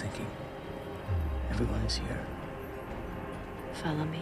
thinking. was thinking, here. Follow me.